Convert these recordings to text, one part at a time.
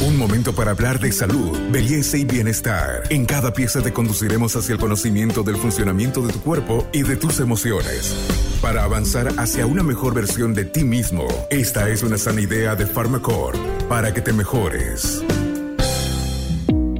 Un momento para hablar de salud, belleza y bienestar. En cada pieza te conduciremos hacia el conocimiento del funcionamiento de tu cuerpo y de tus emociones. Para avanzar hacia una mejor versión de ti mismo, esta es una sana idea de Pharmacore para que te mejores.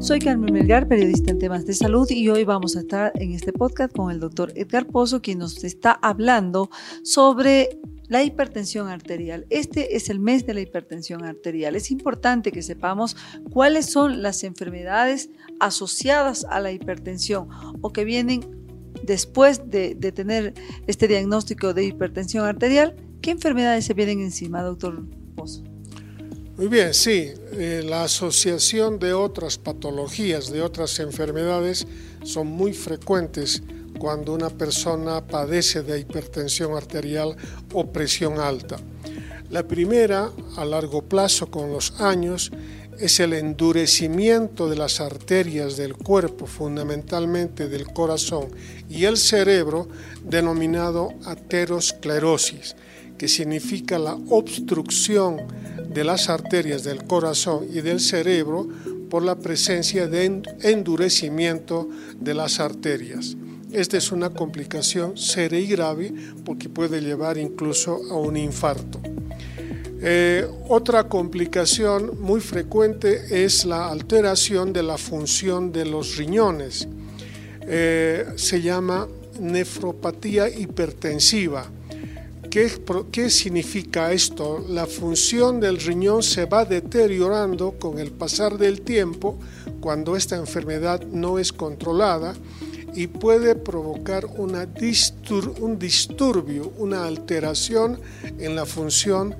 Soy Carmen Melgar, periodista en temas de salud y hoy vamos a estar en este podcast con el doctor Edgar Pozo, quien nos está hablando sobre la hipertensión arterial. Este es el mes de la hipertensión arterial. Es importante que sepamos cuáles son las enfermedades asociadas a la hipertensión o que vienen después de, tener este diagnóstico de hipertensión arterial. ¿Qué enfermedades se vienen encima, doctor Pozo? Muy bien, sí, eh, la asociación de otras patologías, de otras enfermedades, son muy frecuentes cuando una persona padece de hipertensión arterial o presión alta. La primera, a largo plazo con los años, es el endurecimiento de las arterias del cuerpo, fundamentalmente del corazón y el cerebro, denominado aterosclerosis, que significa la obstrucción de las arterias del corazón y del cerebro por la presencia de endurecimiento de las arterias. Esta es una complicación seria y grave porque puede llevar incluso a un infarto. Eh, otra complicación muy frecuente es la alteración de la función de los riñones. Eh, se llama nefropatía hipertensiva. ¿Qué, ¿Qué, significa esto? La función del riñón se va deteriorando con el pasar del tiempo cuando esta enfermedad no es controlada y puede provocar un disturbio, una alteración en la función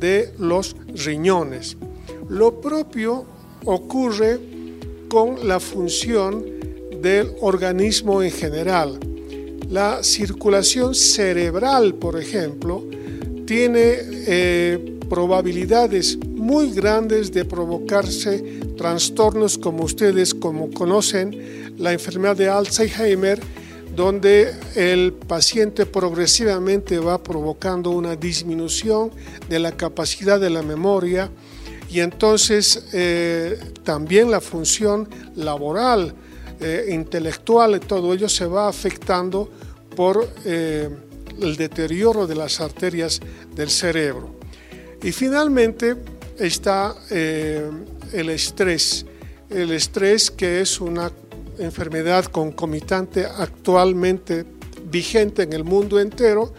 de los riñones. Lo propio ocurre con la función del organismo en general. La circulación cerebral, por ejemplo, tiene eh, probabilidades muy grandes de provocarse trastornos como ustedes como conocen la enfermedad de Alzheimer, donde el paciente progresivamente va provocando una disminución de la capacidad de la memoria y entonces eh, también la función laboral, eh, intelectual, todo ello se va afectando por eh, el deterioro de las arterias del cerebro. Y finalmente está el estrés, el estrés que es una enfermedad concomitante actualmente vigente en el mundo entero,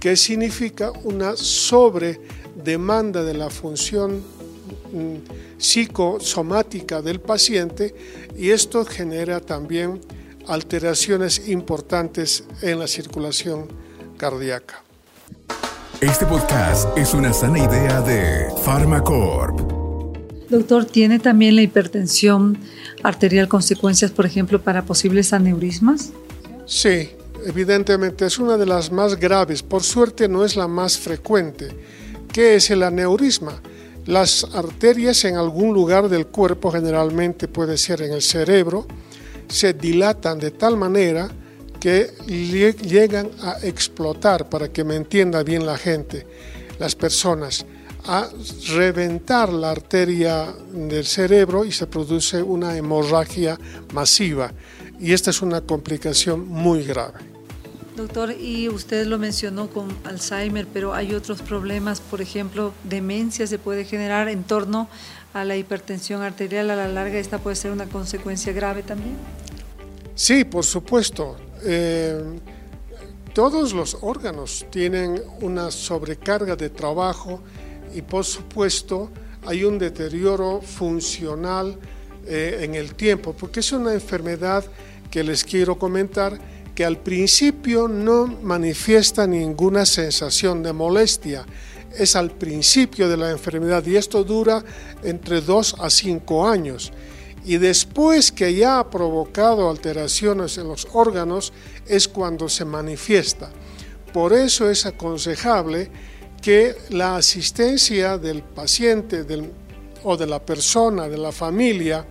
que significa una sobredemanda de la función mm, psicosomática del paciente y esto genera también alteraciones importantes en la circulación cardíaca. Este podcast es una sana idea de Pharmacorp. Doctor, ¿tiene también la hipertensión arterial consecuencias, por ejemplo, para posibles aneurismas? Sí, evidentemente es una de las más graves. Por suerte no es la más frecuente. ¿Qué es el aneurisma? Las arterias en algún lugar del cuerpo, generalmente puede ser en el cerebro, se dilatan de tal manera que llegan a explotar, para que me entienda bien la gente, las personas a reventar la arteria del cerebro y se produce una hemorragia masiva. Y esta es una complicación muy grave. Doctor, y usted lo mencionó con Alzheimer, pero hay otros problemas, por ejemplo, demencia se puede generar en torno a la hipertensión arterial a la larga. ¿Esta puede ser una consecuencia grave también? Sí, por supuesto. Eh, todos los órganos tienen una sobrecarga de trabajo y por supuesto hay un deterioro funcional eh, en el tiempo, porque es una enfermedad que les quiero comentar que al principio no manifiesta ninguna sensación de molestia. Es al principio de la enfermedad y esto dura entre 2 a 5 años. Y después que ya ha provocado alteraciones en los órganos es cuando se manifiesta. Por eso es aconsejable que la asistencia del paciente o de la persona, de la familia,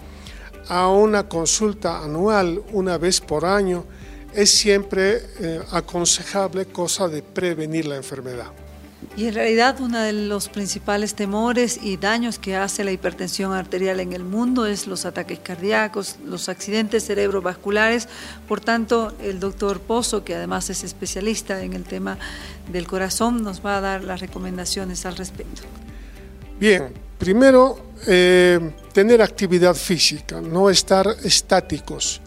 a una consulta anual una vez por año es siempre eh, aconsejable cosa de prevenir la enfermedad. Y en realidad uno de los principales temores y daños que hace la hipertensión arterial en el mundo es los ataques cardíacos, los accidentes cerebrovasculares. Por tanto, el doctor Pozo, que además es especialista en el tema del corazón, nos va a dar las recomendaciones al respecto. Bien, primero, eh, tener actividad física, no estar estáticos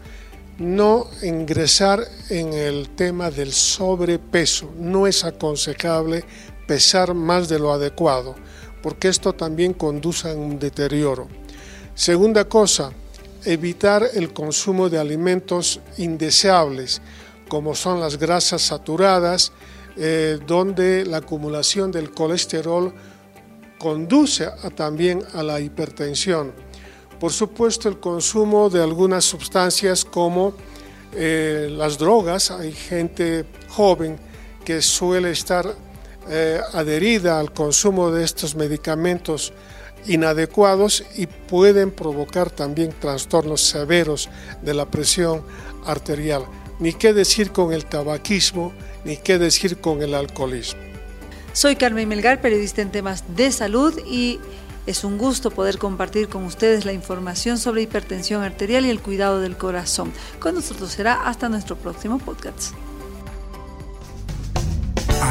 no ingresar en el tema del sobrepeso. No es aconsejable pesar más de lo adecuado, porque esto también conduce a un deterioro. Segunda cosa, evitar el consumo de alimentos indeseables, como son las grasas saturadas, eh, donde la acumulación del colesterol conduce también a la hipertensión. Por supuesto, el consumo de algunas sustancias como eh, las drogas. Hay gente joven que suele estar eh, adherida al consumo de estos medicamentos inadecuados y pueden provocar también trastornos severos de la presión arterial. Ni qué decir con el tabaquismo, ni qué decir con el alcoholismo. Soy Carmen Melgar, periodista en temas de salud y es un gusto poder compartir con ustedes la información sobre hipertensión arterial y el cuidado del corazón. Con nosotros será hasta nuestro próximo podcast.